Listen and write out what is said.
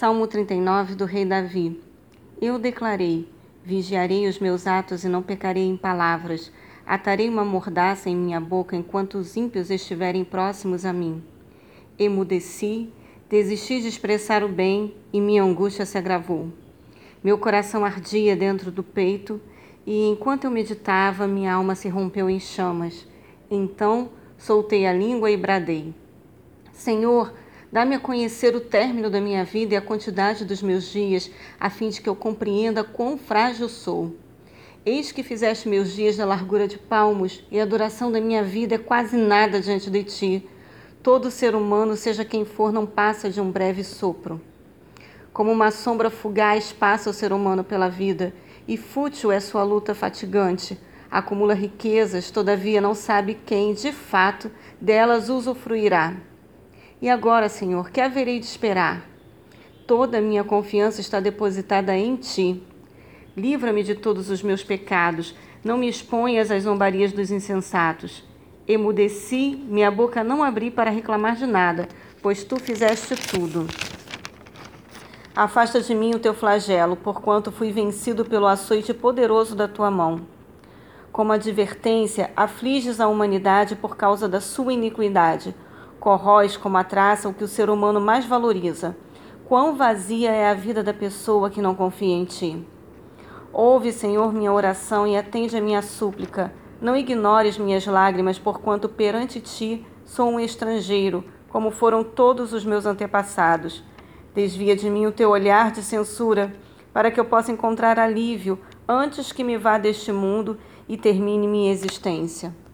Salmo 39 do Rei Davi. Eu declarei: Vigiarei os meus atos e não pecarei em palavras. Atarei uma mordaça em minha boca enquanto os ímpios estiverem próximos a mim. Emudeci, desisti de expressar o bem e minha angústia se agravou. Meu coração ardia dentro do peito e enquanto eu meditava, minha alma se rompeu em chamas. Então soltei a língua e bradei: Senhor, Dá-me a conhecer o término da minha vida e a quantidade dos meus dias, a fim de que eu compreenda quão frágil sou. Eis que fizeste meus dias na largura de palmos, e a duração da minha vida é quase nada diante de ti. Todo ser humano, seja quem for, não passa de um breve sopro. Como uma sombra fugaz passa o ser humano pela vida, e fútil é sua luta fatigante. Acumula riquezas, todavia não sabe quem, de fato, delas usufruirá. E agora, Senhor, que haverei de esperar? Toda a minha confiança está depositada em Ti. Livra-me de todos os meus pecados, não me exponhas às zombarias dos insensatos. Emudeci, minha boca não abri para reclamar de nada, pois Tu fizeste tudo. Afasta de mim o teu flagelo, porquanto fui vencido pelo açoite poderoso da tua mão. Como advertência, afliges a humanidade por causa da sua iniquidade corróis como a traça o que o ser humano mais valoriza. Quão vazia é a vida da pessoa que não confia em ti. Ouve, Senhor, minha oração e atende a minha súplica. Não ignores minhas lágrimas, porquanto perante ti sou um estrangeiro, como foram todos os meus antepassados. Desvia de mim o teu olhar de censura, para que eu possa encontrar alívio antes que me vá deste mundo e termine minha existência.